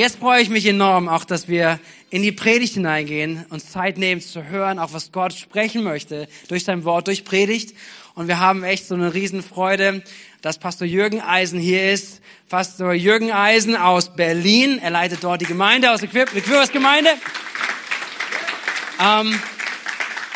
Jetzt freue ich mich enorm auch, dass wir in die Predigt hineingehen, uns Zeit nehmen zu hören, auch was Gott sprechen möchte durch sein Wort, durch Predigt. Und wir haben echt so eine Riesenfreude, dass Pastor Jürgen Eisen hier ist. Pastor Jürgen Eisen aus Berlin. Er leitet dort die Gemeinde aus der Gemeinde. Ähm,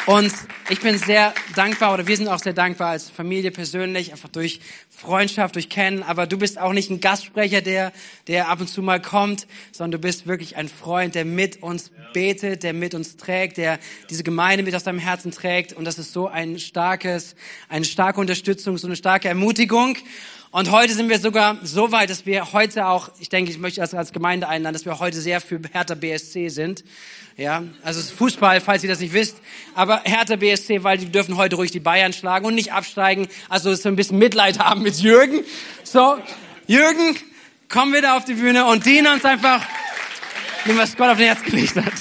und ich bin sehr dankbar oder wir sind auch sehr dankbar als Familie persönlich, einfach durch Freundschaft, durch Kennen. Aber du bist auch nicht ein Gastsprecher, der, der ab und zu mal kommt, sondern du bist wirklich ein Freund, der mit uns betet, der mit uns trägt, der diese Gemeinde mit aus deinem Herzen trägt. Und das ist so ein starkes, eine starke Unterstützung, so eine starke Ermutigung. Und heute sind wir sogar so weit, dass wir heute auch, ich denke, ich möchte das als Gemeinde einladen, dass wir heute sehr für Hertha BSC sind. Ja, also Fußball, falls ihr das nicht wisst. Aber Hertha BSC, weil die dürfen heute ruhig die Bayern schlagen und nicht absteigen. Also so ein bisschen Mitleid haben mit Jürgen. So, Jürgen, komm wieder auf die Bühne und diene uns einfach, nimm was Gott auf den Herz gelegt hat.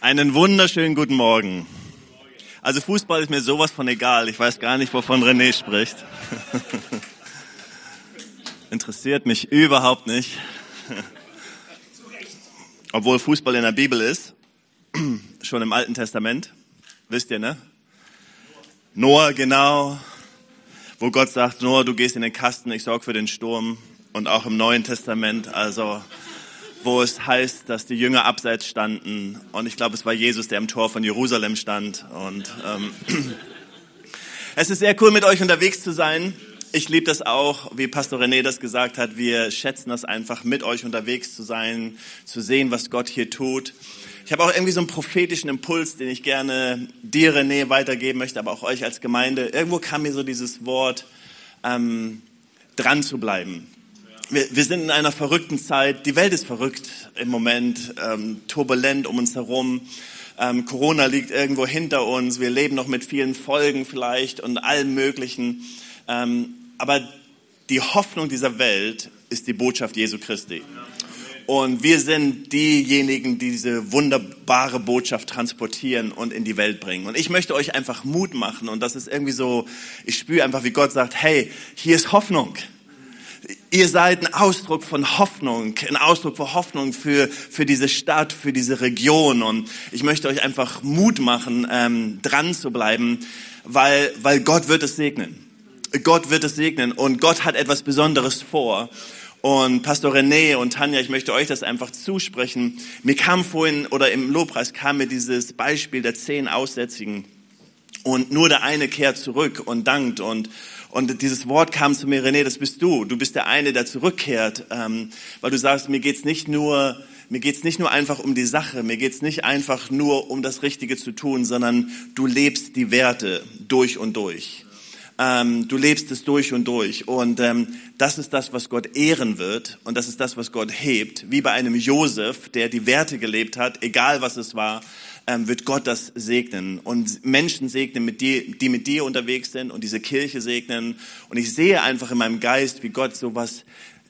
Einen wunderschönen guten Morgen. Also Fußball ist mir sowas von egal. Ich weiß gar nicht, wovon René spricht. Interessiert mich überhaupt nicht. Obwohl Fußball in der Bibel ist, schon im Alten Testament, wisst ihr, ne? Noah, genau, wo Gott sagt, Noah, du gehst in den Kasten, ich sorge für den Sturm. Und auch im Neuen Testament, also wo es heißt, dass die Jünger abseits standen. Und ich glaube, es war Jesus, der im Tor von Jerusalem stand. Und ähm, es ist sehr cool, mit euch unterwegs zu sein. Ich liebe das auch, wie Pastor René das gesagt hat. Wir schätzen das einfach, mit euch unterwegs zu sein, zu sehen, was Gott hier tut. Ich habe auch irgendwie so einen prophetischen Impuls, den ich gerne dir, René, weitergeben möchte, aber auch euch als Gemeinde. Irgendwo kam mir so dieses Wort, ähm, dran zu bleiben wir, wir sind in einer verrückten Zeit. Die Welt ist verrückt im Moment, ähm, turbulent um uns herum. Ähm, Corona liegt irgendwo hinter uns. Wir leben noch mit vielen Folgen vielleicht und allem Möglichen. Ähm, aber die Hoffnung dieser Welt ist die Botschaft Jesu Christi. Und wir sind diejenigen, die diese wunderbare Botschaft transportieren und in die Welt bringen. Und ich möchte euch einfach Mut machen. Und das ist irgendwie so, ich spüre einfach, wie Gott sagt, hey, hier ist Hoffnung. Ihr seid ein Ausdruck von Hoffnung, ein Ausdruck von Hoffnung für, für diese Stadt, für diese Region. Und ich möchte euch einfach Mut machen, ähm, dran zu bleiben, weil, weil Gott wird es segnen. Gott wird es segnen und Gott hat etwas Besonderes vor. Und Pastor René und Tanja, ich möchte euch das einfach zusprechen. Mir kam vorhin oder im Lobpreis kam mir dieses Beispiel der zehn Aussätzigen und nur der eine kehrt zurück und dankt und und dieses Wort kam zu mir, René, das bist du. Du bist der eine, der zurückkehrt, ähm, weil du sagst, mir geht's nicht nur mir geht's nicht nur einfach um die Sache, mir geht's nicht einfach nur um das Richtige zu tun, sondern du lebst die Werte durch und durch. Ähm, du lebst es durch und durch. Und ähm, das ist das, was Gott ehren wird und das ist das, was Gott hebt. Wie bei einem Josef, der die Werte gelebt hat, egal was es war, ähm, wird Gott das segnen und Menschen segnen, mit dir, die mit dir unterwegs sind und diese Kirche segnen. Und ich sehe einfach in meinem Geist, wie Gott sowas,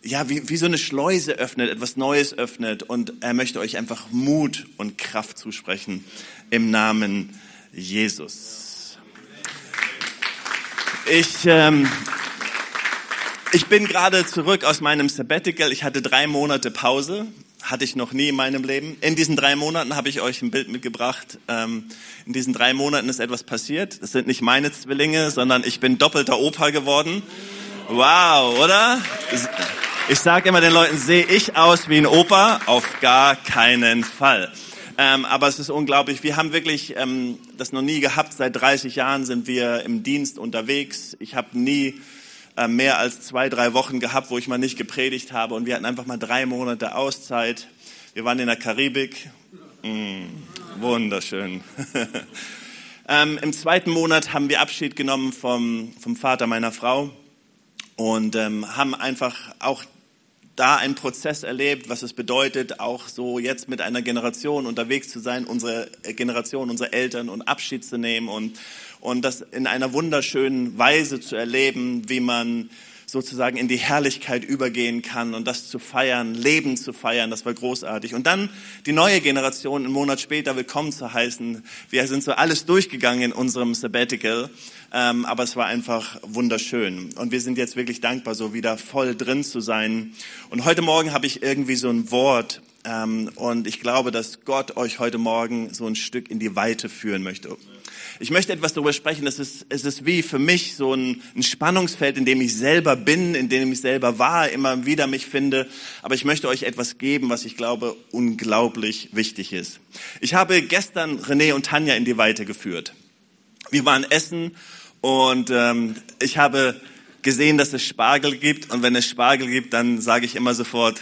ja, wie, wie so eine Schleuse öffnet, etwas Neues öffnet und er möchte euch einfach Mut und Kraft zusprechen im Namen Jesus. Ich, ähm, ich bin gerade zurück aus meinem Sabbatical. Ich hatte drei Monate Pause hatte ich noch nie in meinem Leben. In diesen drei Monaten habe ich euch ein Bild mitgebracht. Ähm, in diesen drei Monaten ist etwas passiert. Das sind nicht meine Zwillinge, sondern ich bin doppelter Opa geworden. Wow, oder? Ich sage immer den Leuten, sehe ich aus wie ein Opa? Auf gar keinen Fall. Ähm, aber es ist unglaublich. Wir haben wirklich ähm, das noch nie gehabt. Seit 30 Jahren sind wir im Dienst unterwegs. Ich habe nie äh, mehr als zwei, drei Wochen gehabt, wo ich mal nicht gepredigt habe und wir hatten einfach mal drei Monate Auszeit. Wir waren in der Karibik. Mm, wunderschön. ähm, Im zweiten Monat haben wir Abschied genommen vom, vom Vater meiner Frau und ähm, haben einfach auch da einen Prozess erlebt, was es bedeutet, auch so jetzt mit einer Generation unterwegs zu sein, unsere Generation, unsere Eltern und Abschied zu nehmen und und das in einer wunderschönen Weise zu erleben, wie man sozusagen in die Herrlichkeit übergehen kann und das zu feiern, Leben zu feiern, das war großartig. Und dann die neue Generation einen Monat später willkommen zu heißen. Wir sind so alles durchgegangen in unserem Sabbatical, ähm, aber es war einfach wunderschön. Und wir sind jetzt wirklich dankbar, so wieder voll drin zu sein. Und heute Morgen habe ich irgendwie so ein Wort und ich glaube, dass Gott euch heute Morgen so ein Stück in die Weite führen möchte. Ich möchte etwas darüber sprechen. Es ist, es ist wie für mich so ein, ein Spannungsfeld, in dem ich selber bin, in dem ich selber war, immer wieder mich finde. Aber ich möchte euch etwas geben, was ich glaube unglaublich wichtig ist. Ich habe gestern René und Tanja in die Weite geführt. Wir waren essen und ähm, ich habe gesehen, dass es Spargel gibt. Und wenn es Spargel gibt, dann sage ich immer sofort,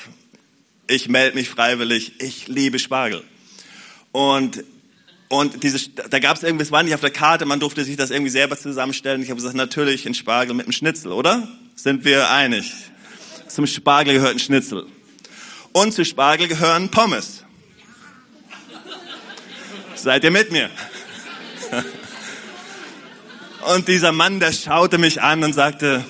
ich melde mich freiwillig, ich liebe Spargel. Und, und diese, da gab es irgendwie, es war nicht auf der Karte, man durfte sich das irgendwie selber zusammenstellen. Ich habe gesagt, natürlich ein Spargel mit einem Schnitzel, oder? Sind wir einig? Zum Spargel gehört ein Schnitzel. Und zu Spargel gehören Pommes. Seid ihr mit mir? Und dieser Mann, der schaute mich an und sagte,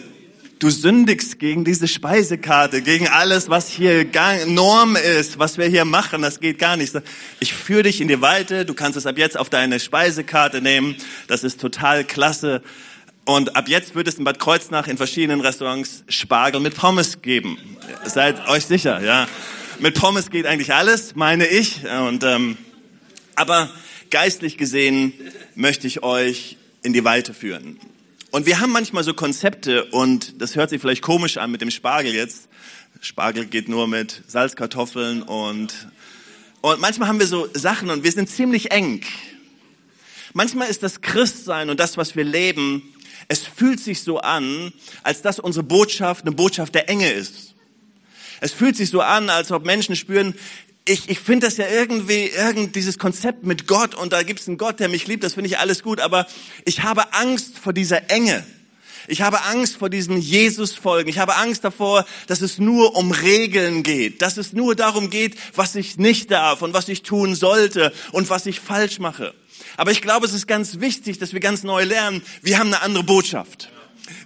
Du sündigst gegen diese Speisekarte, gegen alles, was hier Norm ist, was wir hier machen. Das geht gar nicht. Ich führe dich in die Weite. Du kannst es ab jetzt auf deine Speisekarte nehmen. Das ist total klasse. Und ab jetzt wird es in Bad Kreuznach in verschiedenen Restaurants Spargel mit Pommes geben. Seid euch sicher, ja. Mit Pommes geht eigentlich alles, meine ich. Und ähm, aber geistlich gesehen möchte ich euch in die Weite führen. Und wir haben manchmal so Konzepte und das hört sich vielleicht komisch an mit dem Spargel jetzt. Spargel geht nur mit Salzkartoffeln und, und manchmal haben wir so Sachen und wir sind ziemlich eng. Manchmal ist das Christsein und das, was wir leben, es fühlt sich so an, als dass unsere Botschaft eine Botschaft der Enge ist. Es fühlt sich so an, als ob Menschen spüren, ich, ich finde das ja irgendwie, irgend dieses Konzept mit Gott und da gibt es einen Gott, der mich liebt, das finde ich alles gut, aber ich habe Angst vor dieser Enge. Ich habe Angst vor diesem Jesus-Folgen. Ich habe Angst davor, dass es nur um Regeln geht, dass es nur darum geht, was ich nicht darf und was ich tun sollte und was ich falsch mache. Aber ich glaube, es ist ganz wichtig, dass wir ganz neu lernen, wir haben eine andere Botschaft.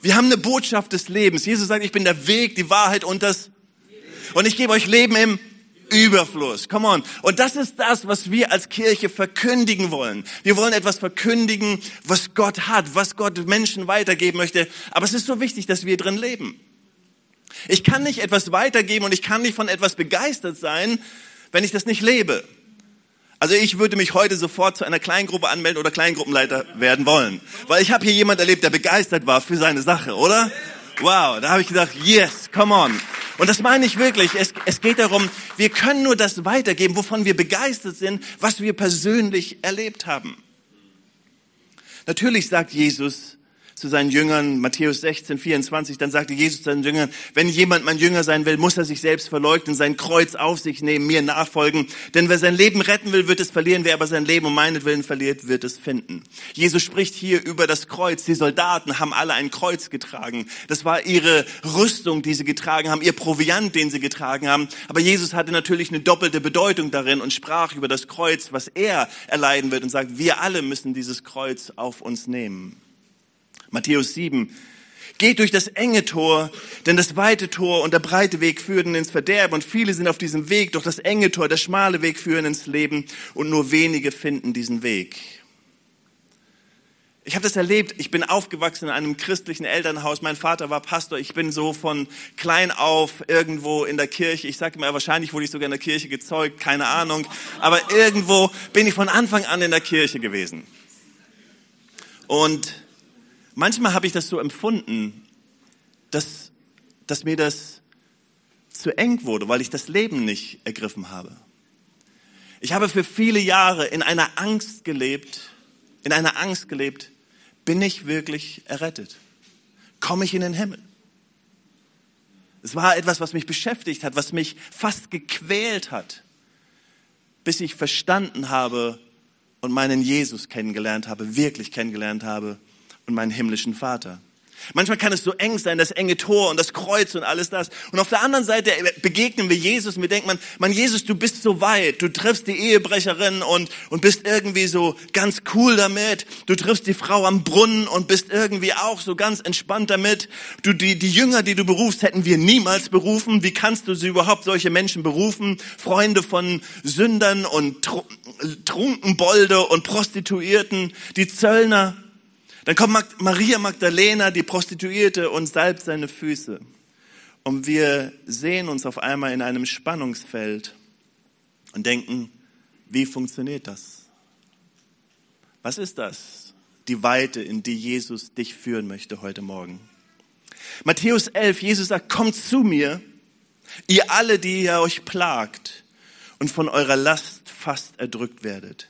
Wir haben eine Botschaft des Lebens. Jesus sagt, ich bin der Weg, die Wahrheit und das. Und ich gebe euch Leben im Überfluss. Come on. Und das ist das, was wir als Kirche verkündigen wollen. Wir wollen etwas verkündigen, was Gott hat, was Gott Menschen weitergeben möchte. Aber es ist so wichtig, dass wir drin leben. Ich kann nicht etwas weitergeben und ich kann nicht von etwas begeistert sein, wenn ich das nicht lebe. Also ich würde mich heute sofort zu einer Kleingruppe anmelden oder Kleingruppenleiter werden wollen. Weil ich habe hier jemand erlebt, der begeistert war für seine Sache, oder? Wow, da habe ich gedacht, yes, come on. Und das meine ich wirklich. Es, es geht darum, wir können nur das weitergeben, wovon wir begeistert sind, was wir persönlich erlebt haben. Natürlich sagt Jesus, zu seinen Jüngern, Matthäus 16, 24, dann sagte Jesus zu seinen Jüngern, wenn jemand mein Jünger sein will, muss er sich selbst verleugnen, sein Kreuz auf sich nehmen, mir nachfolgen. Denn wer sein Leben retten will, wird es verlieren, wer aber sein Leben um meinetwillen verliert, wird es finden. Jesus spricht hier über das Kreuz. Die Soldaten haben alle ein Kreuz getragen. Das war ihre Rüstung, die sie getragen haben, ihr Proviant, den sie getragen haben. Aber Jesus hatte natürlich eine doppelte Bedeutung darin und sprach über das Kreuz, was er erleiden wird und sagt, wir alle müssen dieses Kreuz auf uns nehmen. Matthäus 7. Geht durch das enge Tor, denn das weite Tor und der breite Weg führen ins Verderben und viele sind auf diesem Weg, doch das enge Tor, der schmale Weg führen ins Leben und nur wenige finden diesen Weg. Ich habe das erlebt. Ich bin aufgewachsen in einem christlichen Elternhaus. Mein Vater war Pastor. Ich bin so von klein auf irgendwo in der Kirche. Ich sage mal, wahrscheinlich wurde ich sogar in der Kirche gezeugt, keine Ahnung. Aber irgendwo bin ich von Anfang an in der Kirche gewesen. Und manchmal habe ich das so empfunden, dass, dass mir das zu eng wurde, weil ich das Leben nicht ergriffen habe. Ich habe für viele Jahre in einer Angst gelebt, in einer Angst gelebt, bin ich wirklich errettet? Komme ich in den Himmel? Es war etwas, was mich beschäftigt hat, was mich fast gequält hat, bis ich verstanden habe und meinen Jesus kennengelernt habe, wirklich kennengelernt habe und meinen himmlischen Vater. Manchmal kann es so eng sein, das enge Tor und das Kreuz und alles das. Und auf der anderen Seite begegnen wir Jesus und wir denken, man, man Jesus, du bist so weit. Du triffst die Ehebrecherin und, und bist irgendwie so ganz cool damit. Du triffst die Frau am Brunnen und bist irgendwie auch so ganz entspannt damit. Du, die, die Jünger, die du berufst, hätten wir niemals berufen. Wie kannst du sie überhaupt solche Menschen berufen? Freunde von Sündern und Trunkenbolde und Prostituierten, die Zöllner. Dann kommt Maria Magdalena, die Prostituierte, und salbt seine Füße. Und wir sehen uns auf einmal in einem Spannungsfeld und denken, wie funktioniert das? Was ist das? Die Weite, in die Jesus dich führen möchte heute Morgen. Matthäus 11, Jesus sagt, kommt zu mir, ihr alle, die ihr euch plagt und von eurer Last fast erdrückt werdet.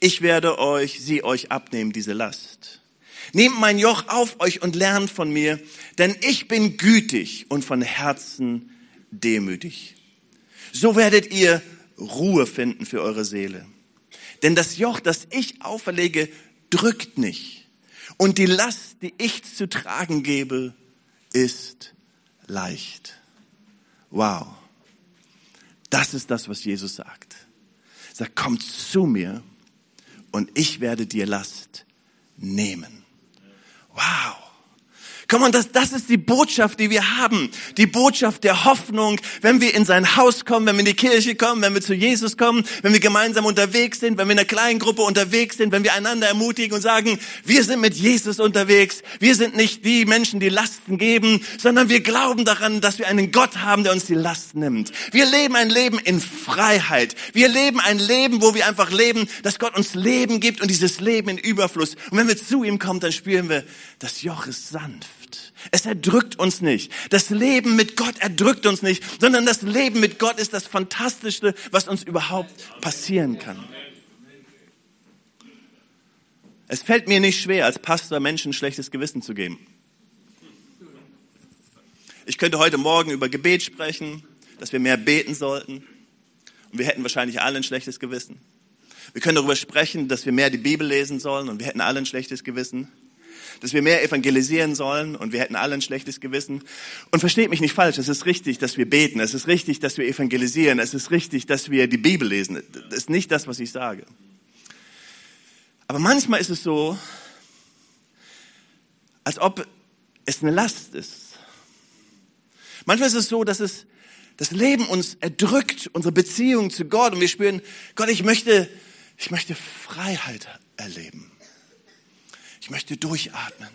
Ich werde euch, sie euch abnehmen, diese Last. Nehmt mein Joch auf euch und lernt von mir, denn ich bin gütig und von Herzen demütig. So werdet ihr Ruhe finden für eure Seele. Denn das Joch, das ich auferlege, drückt nicht. Und die Last, die ich zu tragen gebe, ist leicht. Wow. Das ist das, was Jesus sagt. Er sagt, kommt zu mir und ich werde dir Last nehmen. Wow. Komm on, das, das ist die Botschaft, die wir haben. Die Botschaft der Hoffnung, wenn wir in sein Haus kommen, wenn wir in die Kirche kommen, wenn wir zu Jesus kommen, wenn wir gemeinsam unterwegs sind, wenn wir in einer kleinen Gruppe unterwegs sind, wenn wir einander ermutigen und sagen, wir sind mit Jesus unterwegs. Wir sind nicht die Menschen, die Lasten geben, sondern wir glauben daran, dass wir einen Gott haben, der uns die Last nimmt. Wir leben ein Leben in Freiheit. Wir leben ein Leben, wo wir einfach leben, dass Gott uns Leben gibt und dieses Leben in Überfluss. Und wenn wir zu ihm kommen, dann spüren wir, das Joch ist sanft. Es erdrückt uns nicht. Das Leben mit Gott erdrückt uns nicht, sondern das Leben mit Gott ist das Fantastischste, was uns überhaupt passieren kann. Es fällt mir nicht schwer, als Pastor Menschen schlechtes Gewissen zu geben. Ich könnte heute Morgen über Gebet sprechen, dass wir mehr beten sollten. Und wir hätten wahrscheinlich alle ein schlechtes Gewissen. Wir können darüber sprechen, dass wir mehr die Bibel lesen sollen und wir hätten alle ein schlechtes Gewissen dass wir mehr evangelisieren sollen und wir hätten alle ein schlechtes Gewissen. Und versteht mich nicht falsch, es ist richtig, dass wir beten, es ist richtig, dass wir evangelisieren, es ist richtig, dass wir die Bibel lesen. Das ist nicht das, was ich sage. Aber manchmal ist es so, als ob es eine Last ist. Manchmal ist es so, dass es das Leben uns erdrückt, unsere Beziehung zu Gott und wir spüren, Gott, ich möchte, ich möchte Freiheit erleben. Ich möchte durchatmen.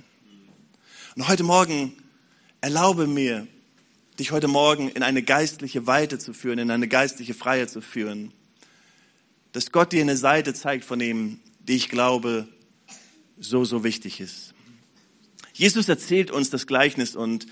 Und heute Morgen erlaube mir, dich heute Morgen in eine geistliche Weite zu führen, in eine geistliche Freiheit zu führen. Dass Gott dir eine Seite zeigt von ihm, die ich glaube, so, so wichtig ist. Jesus erzählt uns das Gleichnis und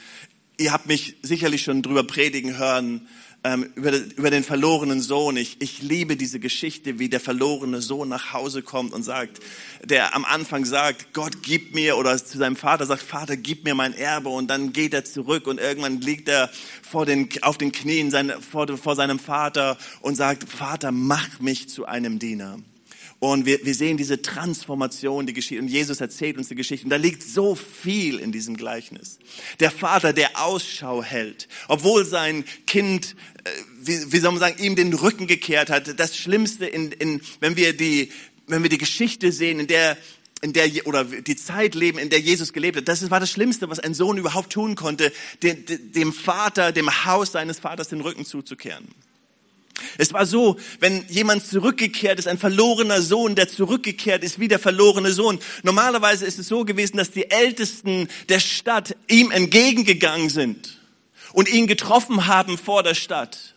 ihr habt mich sicherlich schon drüber predigen hören, ähm, über, über den verlorenen Sohn. Ich, ich liebe diese Geschichte, wie der verlorene Sohn nach Hause kommt und sagt, der am Anfang sagt, Gott gib mir, oder zu seinem Vater sagt, Vater gib mir mein Erbe und dann geht er zurück und irgendwann liegt er vor den, auf den Knien seine, vor, vor seinem Vater und sagt, Vater, mach mich zu einem Diener. Und wir, wir sehen diese Transformation, die geschieht. Und Jesus erzählt uns die Geschichte. Und da liegt so viel in diesem Gleichnis. Der Vater, der Ausschau hält, obwohl sein Kind, äh, wie, wie soll man sagen, ihm den Rücken gekehrt hat. Das Schlimmste, in, in, wenn wir die, wenn wir die Geschichte sehen, in der in der oder die Zeit leben, in der Jesus gelebt hat. Das war das Schlimmste, was ein Sohn überhaupt tun konnte, dem, dem Vater, dem Haus seines Vaters den Rücken zuzukehren. Es war so, wenn jemand zurückgekehrt ist, ein verlorener Sohn, der zurückgekehrt ist wie der verlorene Sohn. Normalerweise ist es so gewesen, dass die Ältesten der Stadt ihm entgegengegangen sind und ihn getroffen haben vor der Stadt.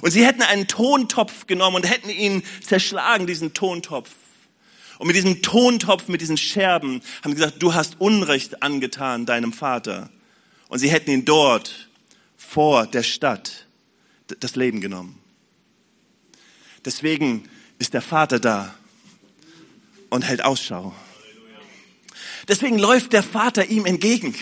Und sie hätten einen Tontopf genommen und hätten ihn zerschlagen, diesen Tontopf. Und mit diesem Tontopf, mit diesen Scherben, haben gesagt, du hast Unrecht angetan deinem Vater. Und sie hätten ihn dort vor der Stadt das Leben genommen. Deswegen ist der Vater da und hält Ausschau. Deswegen läuft der Vater ihm entgegen.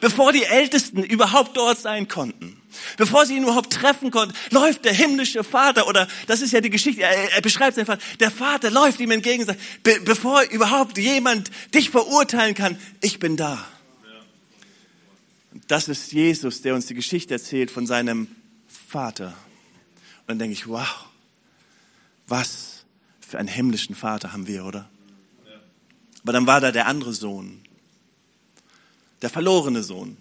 Bevor die Ältesten überhaupt dort sein konnten, bevor sie ihn überhaupt treffen konnten, läuft der himmlische Vater, oder das ist ja die Geschichte, er, er beschreibt es einfach, der Vater läuft ihm entgegen sagt, be, bevor überhaupt jemand dich verurteilen kann, ich bin da. das ist Jesus, der uns die Geschichte erzählt von seinem Vater. Und dann denke ich, wow, was für einen himmlischen Vater haben wir, oder? Aber dann war da der andere Sohn, der verlorene Sohn,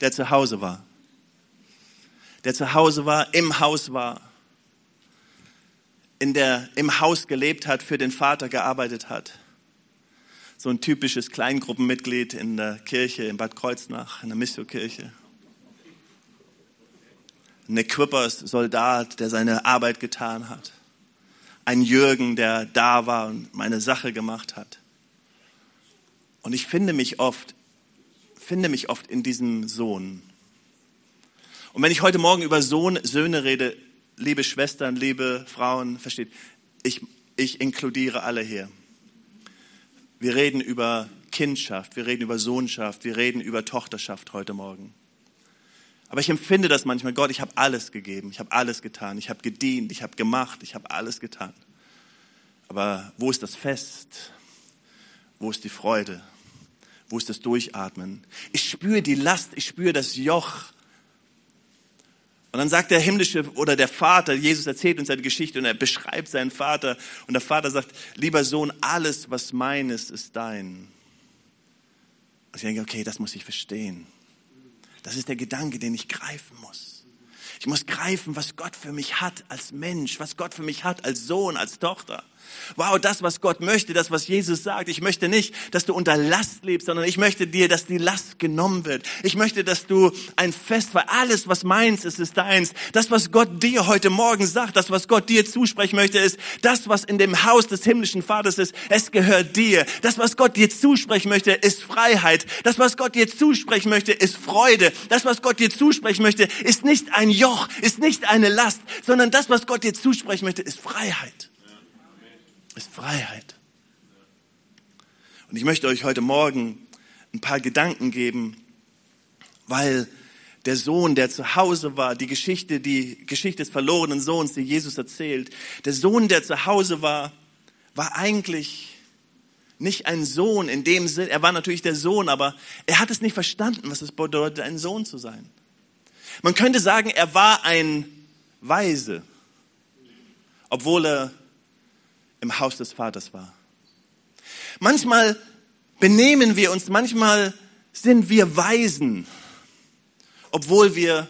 der zu Hause war. Der zu Hause war, im Haus war, in der, im Haus gelebt hat, für den Vater gearbeitet hat. So ein typisches Kleingruppenmitglied in der Kirche in Bad Kreuznach, in der Missio-Kirche. Ein Equippers-Soldat, der seine Arbeit getan hat. Ein Jürgen, der da war und meine Sache gemacht hat. Und ich finde mich oft, finde mich oft in diesem Sohn. Und wenn ich heute Morgen über Sohn, Söhne rede, liebe Schwestern, liebe Frauen, versteht, ich, ich inkludiere alle hier. Wir reden über Kindschaft, wir reden über Sohnschaft, wir reden über Tochterschaft heute Morgen. Aber ich empfinde das manchmal, Gott, ich habe alles gegeben, ich habe alles getan, ich habe gedient, ich habe gemacht, ich habe alles getan. Aber wo ist das Fest? Wo ist die Freude? Wo ist das Durchatmen? Ich spüre die Last, ich spüre das Joch, und dann sagt der himmlische oder der Vater, Jesus erzählt uns seine Geschichte und er beschreibt seinen Vater. Und der Vater sagt, lieber Sohn, alles, was mein ist, ist dein. Und ich denke, okay, das muss ich verstehen. Das ist der Gedanke, den ich greifen muss. Ich muss greifen, was Gott für mich hat als Mensch, was Gott für mich hat als Sohn, als Tochter. Wow, das, was Gott möchte, das, was Jesus sagt. Ich möchte nicht, dass du unter Last lebst, sondern ich möchte dir, dass die Last genommen wird. Ich möchte, dass du ein Fest, weil alles, was meins ist, ist deins. Das, was Gott dir heute Morgen sagt, das, was Gott dir zusprechen möchte, ist, das, was in dem Haus des himmlischen Vaters ist, es gehört dir. Das, was Gott dir zusprechen möchte, ist Freiheit. Das, was Gott dir zusprechen möchte, ist Freude. Das, was Gott dir zusprechen möchte, ist nicht ein Joch, ist nicht eine Last, sondern das, was Gott dir zusprechen möchte, ist Freiheit ist Freiheit. Und ich möchte euch heute Morgen ein paar Gedanken geben, weil der Sohn, der zu Hause war, die Geschichte, die Geschichte des verlorenen Sohns, die Jesus erzählt, der Sohn, der zu Hause war, war eigentlich nicht ein Sohn in dem Sinn, er war natürlich der Sohn, aber er hat es nicht verstanden, was es bedeutet, ein Sohn zu sein. Man könnte sagen, er war ein Weise, obwohl er im Haus des Vaters war. Manchmal benehmen wir uns, manchmal sind wir Weisen, obwohl wir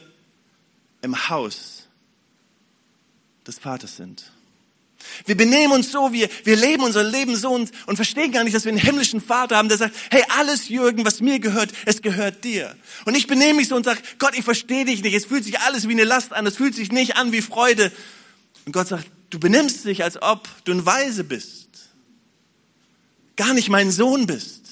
im Haus des Vaters sind. Wir benehmen uns so, wir, wir leben unser Leben so und, und verstehen gar nicht, dass wir einen himmlischen Vater haben, der sagt, hey, alles Jürgen, was mir gehört, es gehört dir. Und ich benehme mich so und sage, Gott, ich verstehe dich nicht, es fühlt sich alles wie eine Last an, es fühlt sich nicht an wie Freude. Und Gott sagt, Du benimmst dich, als ob du ein Weise bist. Gar nicht mein Sohn bist.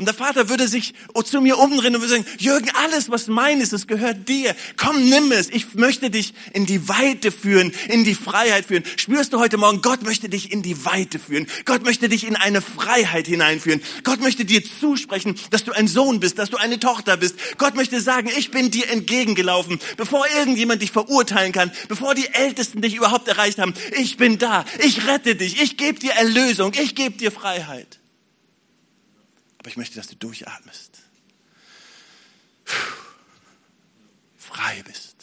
Und der Vater würde sich zu mir umdrehen und würde sagen, Jürgen, alles, was mein ist, das gehört dir. Komm, nimm es. Ich möchte dich in die Weite führen, in die Freiheit führen. Spürst du heute Morgen, Gott möchte dich in die Weite führen. Gott möchte dich in eine Freiheit hineinführen. Gott möchte dir zusprechen, dass du ein Sohn bist, dass du eine Tochter bist. Gott möchte sagen, ich bin dir entgegengelaufen, bevor irgendjemand dich verurteilen kann, bevor die Ältesten dich überhaupt erreicht haben. Ich bin da. Ich rette dich. Ich gebe dir Erlösung. Ich gebe dir Freiheit. Aber ich möchte, dass du durchatmest. Frei bist.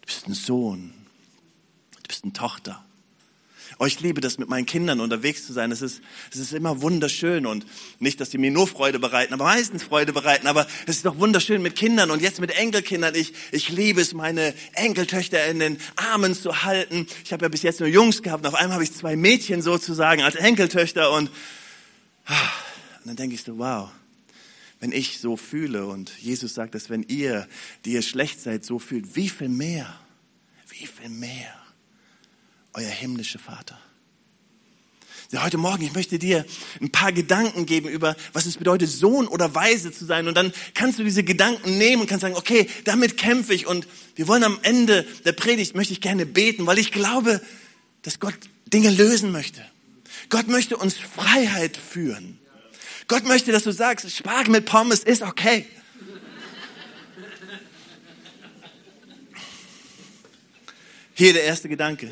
Du bist ein Sohn. Du bist eine Tochter. Oh, ich liebe das, mit meinen Kindern unterwegs zu sein. Es ist, es ist immer wunderschön und nicht, dass die mir nur Freude bereiten, aber meistens Freude bereiten. Aber es ist doch wunderschön mit Kindern und jetzt mit Enkelkindern. Ich, ich liebe es, meine Enkeltöchter in den Armen zu halten. Ich habe ja bis jetzt nur Jungs gehabt und auf einmal habe ich zwei Mädchen sozusagen als Enkeltöchter und ah, dann denke ich so, wow, wenn ich so fühle und Jesus sagt, dass wenn ihr, die ihr schlecht seid, so fühlt, wie viel mehr, wie viel mehr euer himmlischer Vater. Ja, heute Morgen, ich möchte dir ein paar Gedanken geben über, was es bedeutet, Sohn oder Weise zu sein. Und dann kannst du diese Gedanken nehmen und kannst sagen, okay, damit kämpfe ich. Und wir wollen am Ende der Predigt, möchte ich gerne beten, weil ich glaube, dass Gott Dinge lösen möchte. Gott möchte uns Freiheit führen. Gott möchte, dass du sagst, Spargel mit Pommes ist okay. Hier der erste Gedanke.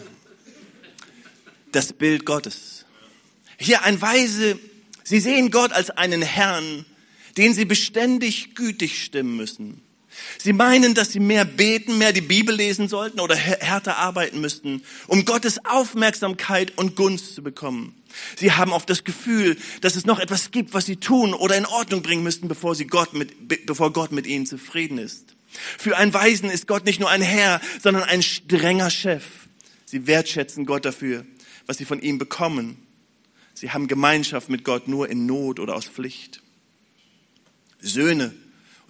Das Bild Gottes. Hier ein Weise, sie sehen Gott als einen Herrn, den sie beständig gütig stimmen müssen. Sie meinen, dass sie mehr beten, mehr die Bibel lesen sollten oder härter arbeiten müssten, um Gottes Aufmerksamkeit und Gunst zu bekommen. Sie haben oft das Gefühl, dass es noch etwas gibt, was sie tun oder in Ordnung bringen müssten, bevor, sie Gott mit, bevor Gott mit ihnen zufrieden ist. Für einen Weisen ist Gott nicht nur ein Herr, sondern ein strenger Chef. Sie wertschätzen Gott dafür, was sie von ihm bekommen. Sie haben Gemeinschaft mit Gott nur in Not oder aus Pflicht. Söhne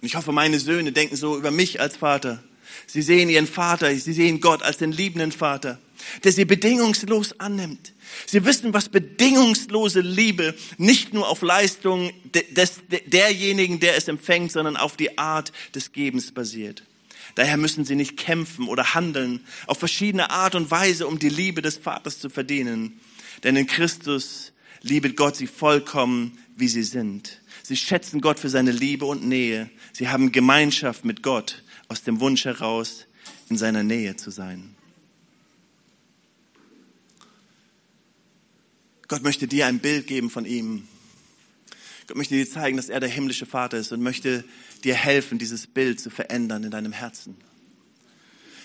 und ich hoffe, meine Söhne denken so über mich als Vater. Sie sehen ihren Vater, sie sehen Gott als den liebenden Vater, der sie bedingungslos annimmt. Sie wissen, was bedingungslose Liebe nicht nur auf Leistung des, derjenigen, der es empfängt, sondern auf die Art des Gebens basiert. Daher müssen sie nicht kämpfen oder handeln auf verschiedene Art und Weise, um die Liebe des Vaters zu verdienen. Denn in Christus liebet Gott sie vollkommen, wie sie sind. Sie schätzen Gott für seine Liebe und Nähe. Sie haben Gemeinschaft mit Gott aus dem Wunsch heraus, in seiner Nähe zu sein. Gott möchte dir ein Bild geben von ihm. Gott möchte dir zeigen, dass er der himmlische Vater ist und möchte dir helfen, dieses Bild zu verändern in deinem Herzen.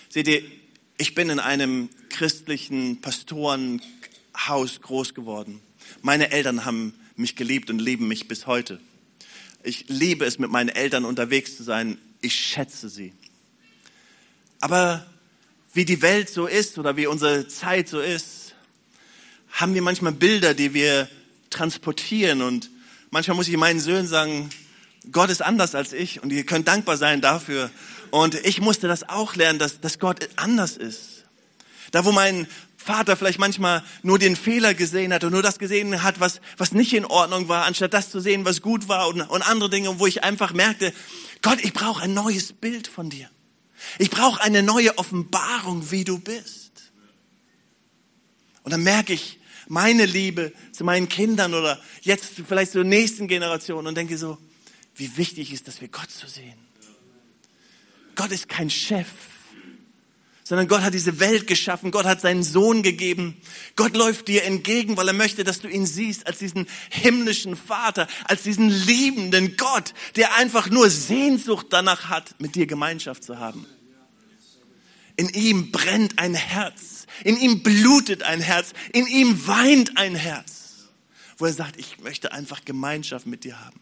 Seht ihr, ich bin in einem christlichen Pastorenhaus groß geworden. Meine Eltern haben mich geliebt und lieben mich bis heute. Ich liebe es, mit meinen Eltern unterwegs zu sein. Ich schätze sie. Aber wie die Welt so ist oder wie unsere Zeit so ist, haben wir manchmal Bilder, die wir transportieren. Und manchmal muss ich meinen Söhnen sagen, Gott ist anders als ich und ihr könnt dankbar sein dafür. Und ich musste das auch lernen, dass, dass Gott anders ist. Da, wo mein Vater vielleicht manchmal nur den Fehler gesehen hat und nur das gesehen hat, was, was nicht in Ordnung war, anstatt das zu sehen, was gut war und, und andere Dinge, wo ich einfach merkte, Gott, ich brauche ein neues Bild von dir. Ich brauche eine neue Offenbarung, wie du bist. Und dann merke ich meine Liebe zu meinen Kindern oder jetzt vielleicht zur nächsten Generation und denke so, wie wichtig ist, dass wir Gott zu so sehen. Gott ist kein Chef sondern Gott hat diese Welt geschaffen, Gott hat seinen Sohn gegeben. Gott läuft dir entgegen, weil er möchte, dass du ihn siehst als diesen himmlischen Vater, als diesen liebenden Gott, der einfach nur Sehnsucht danach hat, mit dir Gemeinschaft zu haben. In ihm brennt ein Herz, in ihm blutet ein Herz, in ihm weint ein Herz, wo er sagt, ich möchte einfach Gemeinschaft mit dir haben.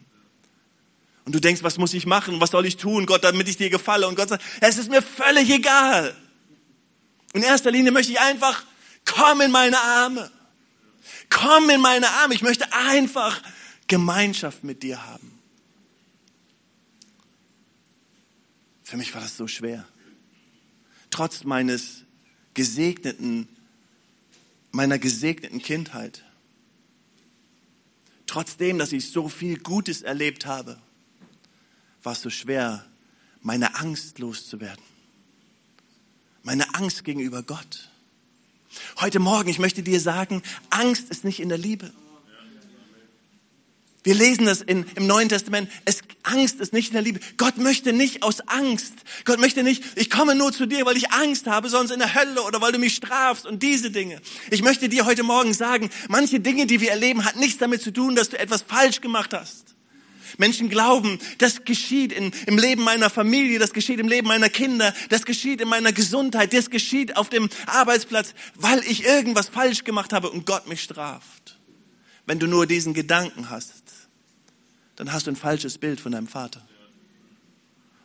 Und du denkst, was muss ich machen? Was soll ich tun, Gott, damit ich dir gefalle? Und Gott sagt, es ist mir völlig egal. In erster Linie möchte ich einfach, komm in meine Arme. Komm in meine Arme. Ich möchte einfach Gemeinschaft mit dir haben. Für mich war das so schwer. Trotz meines gesegneten, meiner gesegneten Kindheit. Trotzdem, dass ich so viel Gutes erlebt habe, war es so schwer, meine Angst loszuwerden meine Angst gegenüber Gott. Heute Morgen, ich möchte dir sagen, Angst ist nicht in der Liebe. Wir lesen das in, im Neuen Testament. Es, Angst ist nicht in der Liebe. Gott möchte nicht aus Angst. Gott möchte nicht, ich komme nur zu dir, weil ich Angst habe, sonst in der Hölle oder weil du mich strafst und diese Dinge. Ich möchte dir heute Morgen sagen, manche Dinge, die wir erleben, hat nichts damit zu tun, dass du etwas falsch gemacht hast. Menschen glauben, das geschieht in, im Leben meiner Familie, das geschieht im Leben meiner Kinder, das geschieht in meiner Gesundheit, das geschieht auf dem Arbeitsplatz, weil ich irgendwas falsch gemacht habe und Gott mich straft. Wenn du nur diesen Gedanken hast, dann hast du ein falsches Bild von deinem Vater.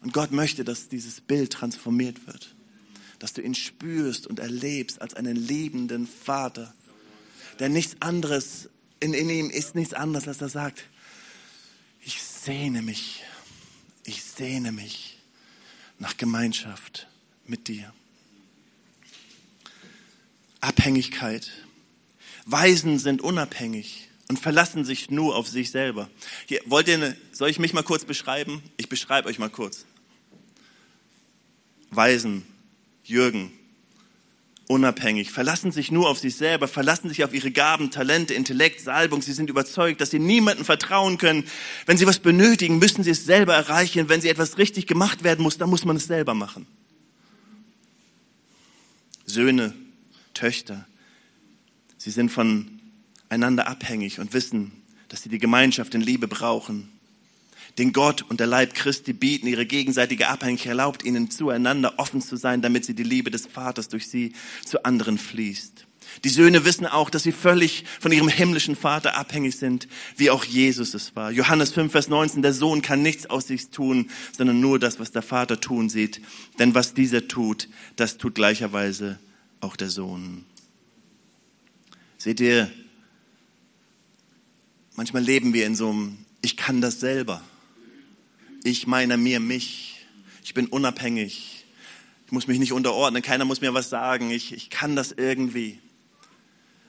Und Gott möchte, dass dieses Bild transformiert wird, dass du ihn spürst und erlebst als einen liebenden Vater, der nichts anderes, in, in ihm ist nichts anderes, als er sagt, sehne mich, ich sehne mich nach Gemeinschaft mit dir. Abhängigkeit. Weisen sind unabhängig und verlassen sich nur auf sich selber. Hier, wollt ihr, soll ich mich mal kurz beschreiben? Ich beschreibe euch mal kurz. Weisen, Jürgen, unabhängig, verlassen sich nur auf sich selber, verlassen sich auf ihre Gaben, Talente, Intellekt, Salbung. Sie sind überzeugt, dass sie niemandem vertrauen können. Wenn sie was benötigen, müssen sie es selber erreichen. Wenn sie etwas richtig gemacht werden muss, dann muss man es selber machen. Söhne, Töchter, sie sind voneinander abhängig und wissen, dass sie die Gemeinschaft in Liebe brauchen. Den Gott und der Leib Christi bieten, ihre gegenseitige Abhängigkeit erlaubt ihnen zueinander offen zu sein, damit sie die Liebe des Vaters durch sie zu anderen fließt. Die Söhne wissen auch, dass sie völlig von ihrem himmlischen Vater abhängig sind, wie auch Jesus es war. Johannes 5, Vers 19, der Sohn kann nichts aus sich tun, sondern nur das, was der Vater tun sieht. Denn was dieser tut, das tut gleicherweise auch der Sohn. Seht ihr, manchmal leben wir in so einem, ich kann das selber. Ich meine mir mich. Ich bin unabhängig. Ich muss mich nicht unterordnen. Keiner muss mir was sagen. Ich, ich kann das irgendwie.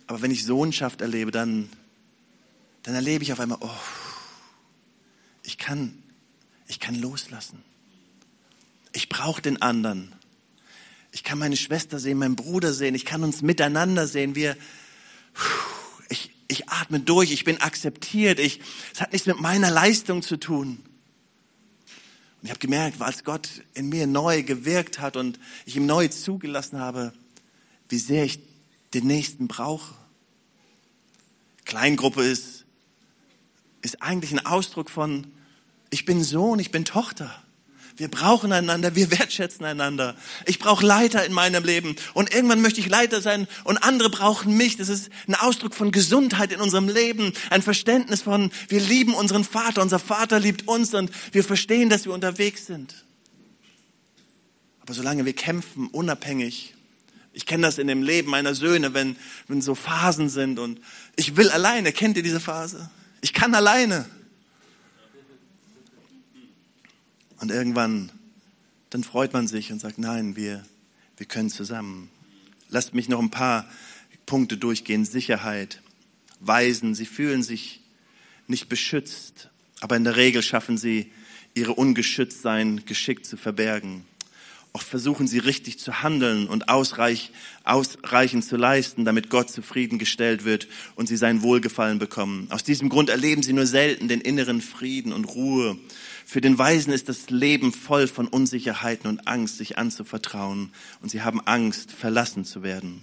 Aber wenn ich Sohnschaft erlebe, dann, dann erlebe ich auf einmal, oh, ich kann, ich kann loslassen. Ich brauche den anderen. Ich kann meine Schwester sehen, meinen Bruder sehen. Ich kann uns miteinander sehen. Wir, ich, ich atme durch. Ich bin akzeptiert. Ich, es hat nichts mit meiner Leistung zu tun. Und ich habe gemerkt, als Gott in mir neu gewirkt hat und ich ihm neu zugelassen habe, wie sehr ich den Nächsten brauche. Kleingruppe ist, ist eigentlich ein Ausdruck von, ich bin Sohn, ich bin Tochter. Wir brauchen einander, wir wertschätzen einander. Ich brauche Leiter in meinem Leben und irgendwann möchte ich Leiter sein und andere brauchen mich. Das ist ein Ausdruck von Gesundheit in unserem Leben, ein Verständnis von, wir lieben unseren Vater, unser Vater liebt uns und wir verstehen, dass wir unterwegs sind. Aber solange wir kämpfen, unabhängig, ich kenne das in dem Leben meiner Söhne, wenn, wenn so Phasen sind und ich will alleine. Kennt ihr diese Phase? Ich kann alleine. Und irgendwann, dann freut man sich und sagt, nein, wir, wir können zusammen. Lasst mich noch ein paar Punkte durchgehen. Sicherheit, Weisen, sie fühlen sich nicht beschützt, aber in der Regel schaffen sie ihre Ungeschütztsein geschickt zu verbergen. Oft versuchen sie richtig zu handeln und ausreich, ausreichend zu leisten, damit Gott zufriedengestellt wird und sie sein Wohlgefallen bekommen. Aus diesem Grund erleben sie nur selten den inneren Frieden und Ruhe. Für den Weisen ist das Leben voll von Unsicherheiten und Angst, sich anzuvertrauen. Und sie haben Angst, verlassen zu werden.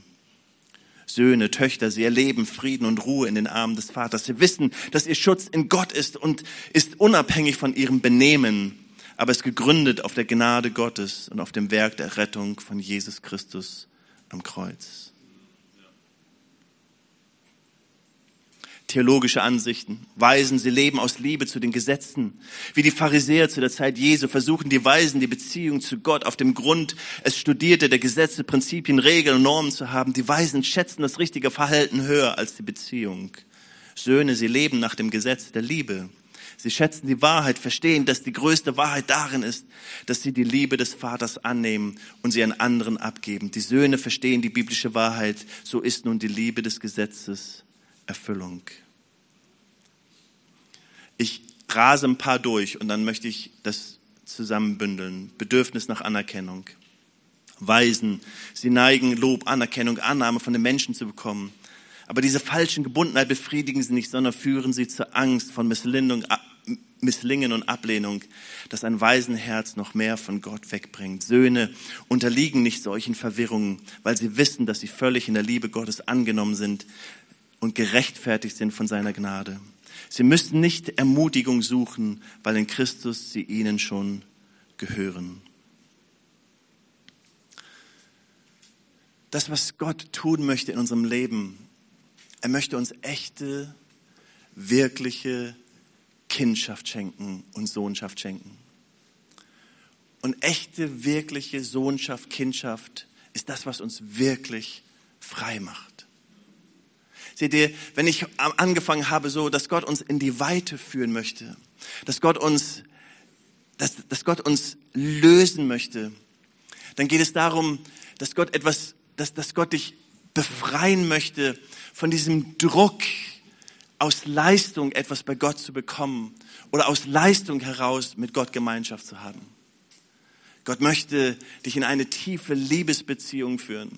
Söhne, Töchter, sie erleben Frieden und Ruhe in den Armen des Vaters. Sie wissen, dass ihr Schutz in Gott ist und ist unabhängig von ihrem Benehmen aber ist gegründet auf der Gnade Gottes und auf dem Werk der Rettung von Jesus Christus am Kreuz. Theologische Ansichten. Weisen, sie leben aus Liebe zu den Gesetzen. Wie die Pharisäer zu der Zeit Jesu versuchen die Weisen die Beziehung zu Gott auf dem Grund, es studierte der Gesetze, Prinzipien, Regeln und Normen zu haben. Die Weisen schätzen das richtige Verhalten höher als die Beziehung. Söhne, sie leben nach dem Gesetz der Liebe. Sie schätzen die Wahrheit, verstehen, dass die größte Wahrheit darin ist, dass sie die Liebe des Vaters annehmen und sie an anderen abgeben. Die Söhne verstehen die biblische Wahrheit. So ist nun die Liebe des Gesetzes Erfüllung. Ich rase ein paar durch und dann möchte ich das zusammenbündeln. Bedürfnis nach Anerkennung. Weisen, sie neigen Lob, Anerkennung, Annahme von den Menschen zu bekommen. Aber diese falschen Gebundenheit befriedigen sie nicht, sondern führen sie zur Angst von Misslingen und Ablehnung, das ein Waisenherz noch mehr von Gott wegbringt. Söhne unterliegen nicht solchen Verwirrungen, weil sie wissen, dass sie völlig in der Liebe Gottes angenommen sind und gerechtfertigt sind von seiner Gnade. Sie müssen nicht Ermutigung suchen, weil in Christus sie ihnen schon gehören. Das, was Gott tun möchte in unserem Leben, er möchte uns echte, wirkliche Kindschaft schenken und Sohnschaft schenken. Und echte, wirkliche Sohnschaft, Kindschaft ist das, was uns wirklich frei macht. Seht ihr, wenn ich angefangen habe, so, dass Gott uns in die Weite führen möchte, dass Gott uns, dass, dass Gott uns lösen möchte, dann geht es darum, dass Gott etwas, dass, dass Gott dich befreien möchte von diesem Druck, aus Leistung etwas bei Gott zu bekommen oder aus Leistung heraus mit Gott Gemeinschaft zu haben. Gott möchte dich in eine tiefe Liebesbeziehung führen.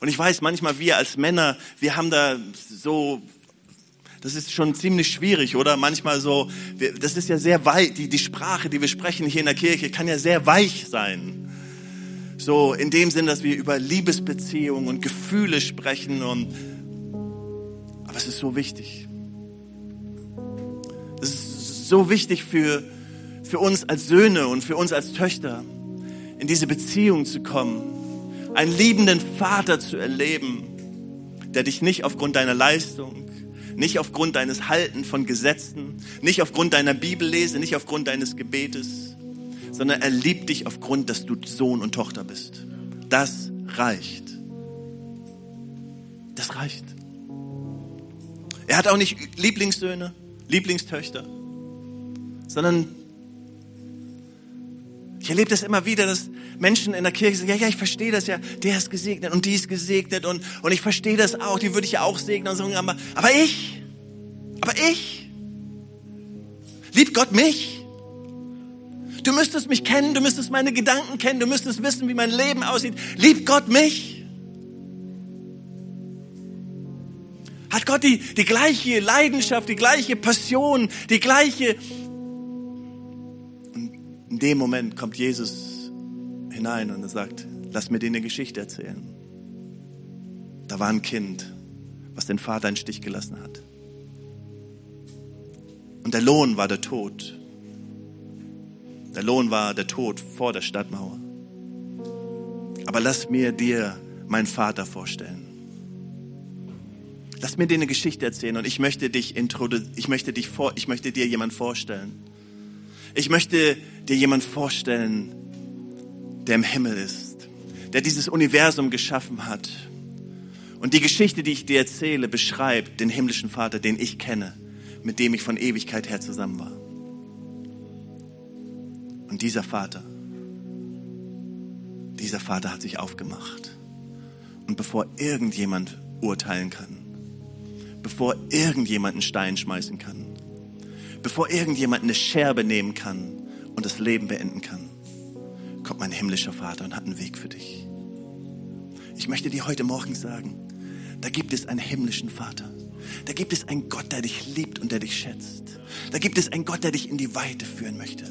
Und ich weiß, manchmal wir als Männer, wir haben da so, das ist schon ziemlich schwierig, oder? Manchmal so, wir, das ist ja sehr weich, die, die Sprache, die wir sprechen hier in der Kirche, kann ja sehr weich sein. So in dem Sinn, dass wir über Liebesbeziehungen und Gefühle sprechen und aber es ist so wichtig. Es ist so wichtig für, für uns als Söhne und für uns als Töchter in diese Beziehung zu kommen, einen liebenden Vater zu erleben, der dich nicht aufgrund deiner Leistung, nicht aufgrund deines Halten von Gesetzen, nicht aufgrund deiner Bibellese, nicht aufgrund deines Gebetes, sondern er liebt dich aufgrund, dass du Sohn und Tochter bist. Das reicht. Das reicht. Er hat auch nicht Lieblingssöhne, Lieblingstöchter, sondern ich erlebe das immer wieder, dass Menschen in der Kirche sagen, ja, ja, ich verstehe das ja, der ist gesegnet und die ist gesegnet und, und ich verstehe das auch, die würde ich ja auch segnen und so, aber, aber ich, aber ich, liebt Gott mich? Du müsstest mich kennen, du müsstest meine Gedanken kennen, du müsstest wissen, wie mein Leben aussieht. Liebt Gott mich? Hat Gott die, die gleiche Leidenschaft, die gleiche Passion, die gleiche dem Moment kommt Jesus hinein und er sagt, lass mir dir eine Geschichte erzählen. Da war ein Kind, was den Vater in Stich gelassen hat. Und der Lohn war der Tod. Der Lohn war der Tod vor der Stadtmauer. Aber lass mir dir meinen Vater vorstellen. Lass mir dir eine Geschichte erzählen und ich möchte dich ich möchte dich vor, ich möchte dir jemand vorstellen. Ich möchte dir jemand vorstellen, der im Himmel ist, der dieses Universum geschaffen hat. Und die Geschichte, die ich dir erzähle, beschreibt den himmlischen Vater, den ich kenne, mit dem ich von Ewigkeit her zusammen war. Und dieser Vater, dieser Vater hat sich aufgemacht. Und bevor irgendjemand urteilen kann, bevor irgendjemand einen Stein schmeißen kann, bevor irgendjemand eine Scherbe nehmen kann und das Leben beenden kann, kommt mein himmlischer Vater und hat einen Weg für dich. Ich möchte dir heute Morgen sagen, da gibt es einen himmlischen Vater. Da gibt es einen Gott, der dich liebt und der dich schätzt. Da gibt es einen Gott, der dich in die Weite führen möchte.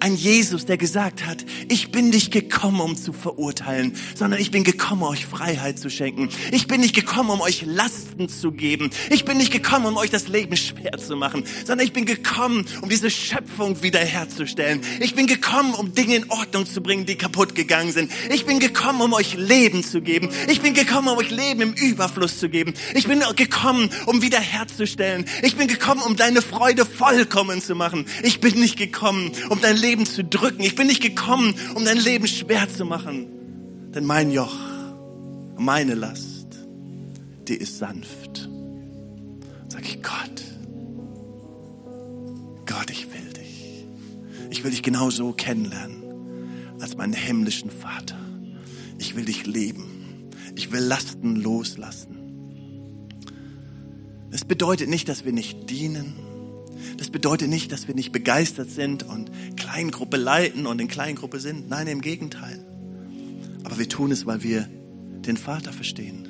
Ein Jesus, der gesagt hat, ich bin nicht gekommen, um zu verurteilen, sondern ich bin gekommen, euch Freiheit zu schenken. Ich bin nicht gekommen, um euch Lasten zu geben. Ich bin nicht gekommen, um euch das Leben schwer zu machen, sondern ich bin gekommen, um diese Schöpfung wiederherzustellen. Ich bin gekommen, um Dinge in Ordnung zu bringen, die kaputt gegangen sind. Ich bin gekommen, um euch Leben zu geben. Ich bin gekommen, um euch Leben im Überfluss zu geben. Ich bin gekommen, um wiederherzustellen. Ich bin gekommen, um deine Freude vollkommen zu machen. Ich bin nicht gekommen, um dein Leben zu drücken. Ich bin nicht gekommen, um dein Leben schwer zu machen. Denn mein Joch, meine Last, die ist sanft. Sag ich, Gott, Gott, ich will dich. Ich will dich genau so kennenlernen als meinen himmlischen Vater. Ich will dich leben. Ich will Lasten loslassen. Es bedeutet nicht, dass wir nicht dienen das bedeutet nicht, dass wir nicht begeistert sind und Kleingruppe leiten und in Kleingruppe sind. Nein, im Gegenteil. Aber wir tun es, weil wir den Vater verstehen.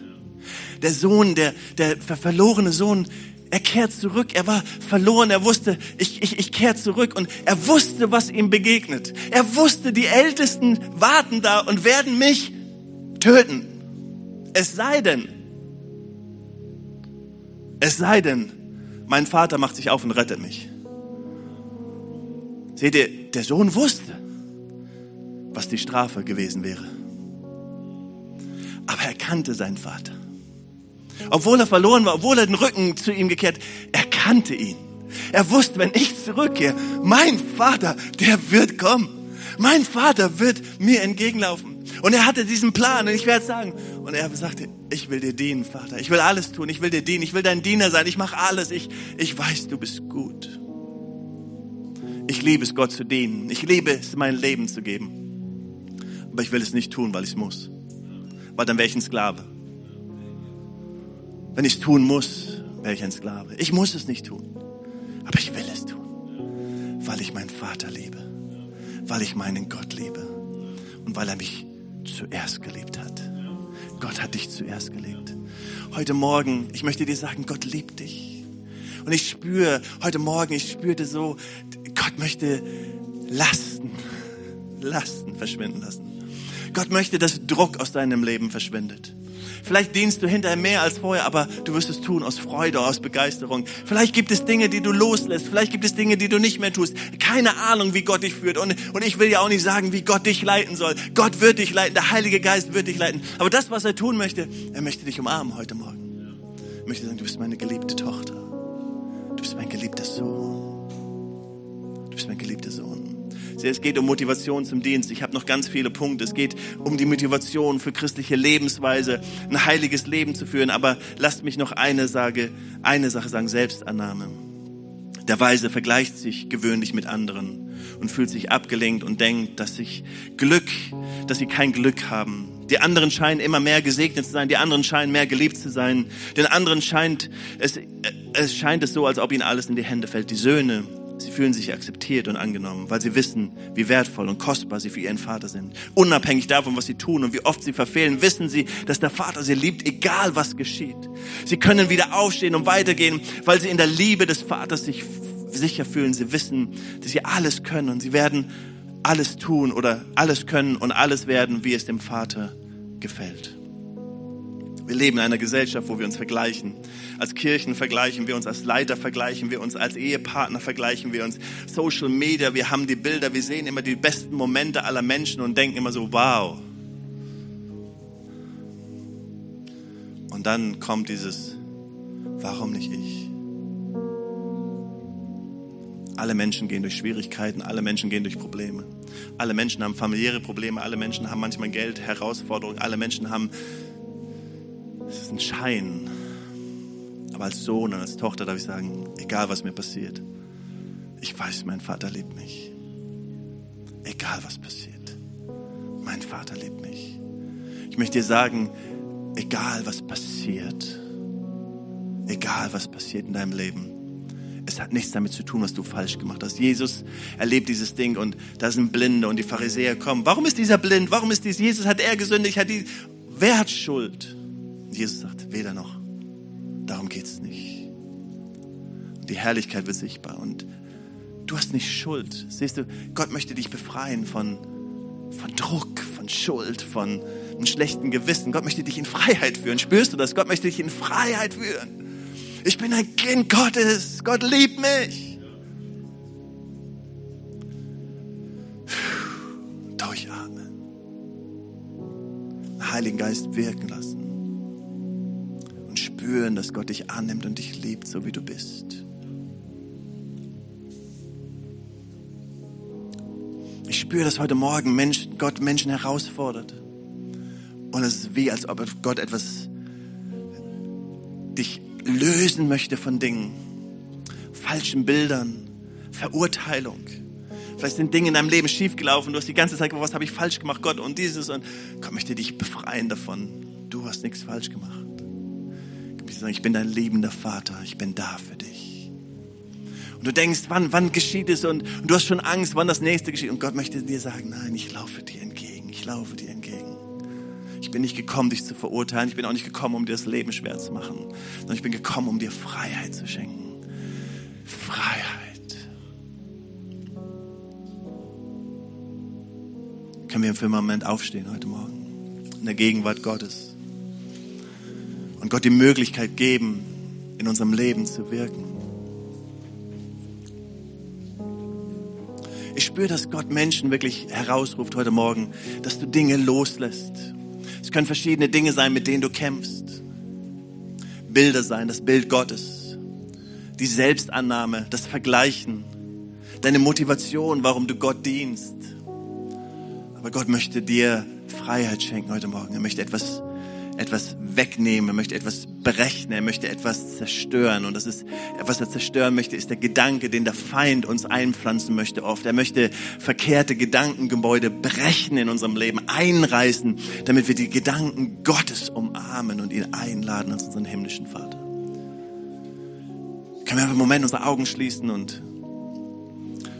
Der Sohn, der, der verlorene Sohn, er kehrt zurück. Er war verloren. Er wusste, ich, ich, ich kehre zurück. Und er wusste, was ihm begegnet. Er wusste, die Ältesten warten da und werden mich töten. Es sei denn, es sei denn, mein Vater macht sich auf und rettet mich. Seht ihr, der Sohn wusste, was die Strafe gewesen wäre. Aber er kannte seinen Vater. Obwohl er verloren war, obwohl er den Rücken zu ihm gekehrt, er kannte ihn. Er wusste, wenn ich zurückkehre, mein Vater, der wird kommen. Mein Vater wird mir entgegenlaufen. Und er hatte diesen Plan und ich werde sagen, und er sagte, ich will dir dienen, Vater. Ich will alles tun. Ich will dir dienen. Ich will dein Diener sein. Ich mache alles. Ich, ich weiß, du bist gut. Ich liebe es, Gott zu dienen. Ich liebe es, mein Leben zu geben. Aber ich will es nicht tun, weil ich es muss. Weil dann wäre ich ein Sklave. Wenn ich es tun muss, wäre ich ein Sklave. Ich muss es nicht tun. Aber ich will es tun. Weil ich meinen Vater liebe. Weil ich meinen Gott liebe. Und weil er mich zuerst geliebt hat. Gott hat dich zuerst geliebt. Heute Morgen, ich möchte dir sagen, Gott liebt dich. Und ich spüre, heute Morgen, ich spürte so, Gott möchte Lasten, Lasten verschwinden lassen. Gott möchte, dass Druck aus deinem Leben verschwindet. Vielleicht dienst du hinterher mehr als vorher, aber du wirst es tun aus Freude, aus Begeisterung. Vielleicht gibt es Dinge, die du loslässt. Vielleicht gibt es Dinge, die du nicht mehr tust. Keine Ahnung, wie Gott dich führt. Und, und ich will ja auch nicht sagen, wie Gott dich leiten soll. Gott wird dich leiten. Der Heilige Geist wird dich leiten. Aber das, was er tun möchte, er möchte dich umarmen heute Morgen. Er möchte sagen, du bist meine geliebte Tochter. Du bist mein geliebter Es geht um Motivation zum Dienst. Ich habe noch ganz viele Punkte. Es geht um die Motivation für christliche Lebensweise, ein heiliges Leben zu führen. Aber lasst mich noch eine, sage, eine Sache sagen, Selbstannahme. Der Weise vergleicht sich gewöhnlich mit anderen und fühlt sich abgelenkt und denkt, dass sich Glück, dass sie kein Glück haben. Die anderen scheinen immer mehr gesegnet zu sein, die anderen scheinen mehr geliebt zu sein. Den anderen scheint es, es scheint es so, als ob ihnen alles in die Hände fällt. Die Söhne Sie fühlen sich akzeptiert und angenommen, weil sie wissen, wie wertvoll und kostbar sie für ihren Vater sind. Unabhängig davon, was sie tun und wie oft sie verfehlen, wissen sie, dass der Vater sie liebt, egal was geschieht. Sie können wieder aufstehen und weitergehen, weil sie in der Liebe des Vaters sich sicher fühlen. Sie wissen, dass sie alles können und sie werden alles tun oder alles können und alles werden, wie es dem Vater gefällt. Wir leben in einer Gesellschaft, wo wir uns vergleichen. Als Kirchen vergleichen wir uns, als Leiter vergleichen wir uns, als Ehepartner vergleichen wir uns. Social Media, wir haben die Bilder, wir sehen immer die besten Momente aller Menschen und denken immer so, wow. Und dann kommt dieses, warum nicht ich? Alle Menschen gehen durch Schwierigkeiten, alle Menschen gehen durch Probleme. Alle Menschen haben familiäre Probleme, alle Menschen haben manchmal Geld, Herausforderungen, alle Menschen haben es ist ein Schein. Aber als Sohn und als Tochter darf ich sagen, egal was mir passiert, ich weiß, mein Vater liebt mich. Egal was passiert, mein Vater liebt mich. Ich möchte dir sagen, egal was passiert, egal was passiert in deinem Leben, es hat nichts damit zu tun, was du falsch gemacht hast. Jesus erlebt dieses Ding und da sind Blinde und die Pharisäer kommen. Warum ist dieser blind? Warum ist dies? Jesus hat er gesündigt, hat die, wer hat Schuld? Jesus sagt, weder noch. Darum geht es nicht. Die Herrlichkeit wird sichtbar und du hast nicht Schuld. Siehst du, Gott möchte dich befreien von, von Druck, von Schuld, von einem schlechten Gewissen. Gott möchte dich in Freiheit führen. Spürst du das? Gott möchte dich in Freiheit führen. Ich bin ein Kind Gottes. Gott liebt mich. Durchatmen. Heiligen Geist wirken lassen dass Gott dich annimmt und dich liebt, so wie du bist. Ich spüre, dass heute Morgen Menschen, Gott Menschen herausfordert. Und es ist wie, als ob Gott etwas dich lösen möchte von Dingen, falschen Bildern, Verurteilung. Vielleicht sind Dinge in deinem Leben schiefgelaufen. Du hast die ganze Zeit was habe ich falsch gemacht, Gott und dieses und Gott möchte dich befreien davon. Du hast nichts falsch gemacht sagen, ich bin dein liebender Vater, ich bin da für dich. Und du denkst, wann, wann geschieht es und, und du hast schon Angst, wann das nächste geschieht. Und Gott möchte dir sagen, nein, ich laufe dir entgegen, ich laufe dir entgegen. Ich bin nicht gekommen, dich zu verurteilen, ich bin auch nicht gekommen, um dir das Leben schwer zu machen, sondern ich bin gekommen, um dir Freiheit zu schenken. Freiheit. Können wir für einen Moment aufstehen heute Morgen? In der Gegenwart Gottes und Gott die Möglichkeit geben, in unserem Leben zu wirken. Ich spüre, dass Gott Menschen wirklich herausruft heute Morgen, dass du Dinge loslässt. Es können verschiedene Dinge sein, mit denen du kämpfst. Bilder sein, das Bild Gottes, die Selbstannahme, das Vergleichen, deine Motivation, warum du Gott dienst. Aber Gott möchte dir Freiheit schenken heute Morgen. Er möchte etwas etwas wegnehmen, er möchte etwas berechnen, er möchte etwas zerstören. Und das ist, was er zerstören möchte, ist der Gedanke, den der Feind uns einpflanzen möchte oft. Er möchte verkehrte Gedankengebäude brechen in unserem Leben, einreißen, damit wir die Gedanken Gottes umarmen und ihn einladen als unseren himmlischen Vater. Können wir einen Moment unsere Augen schließen und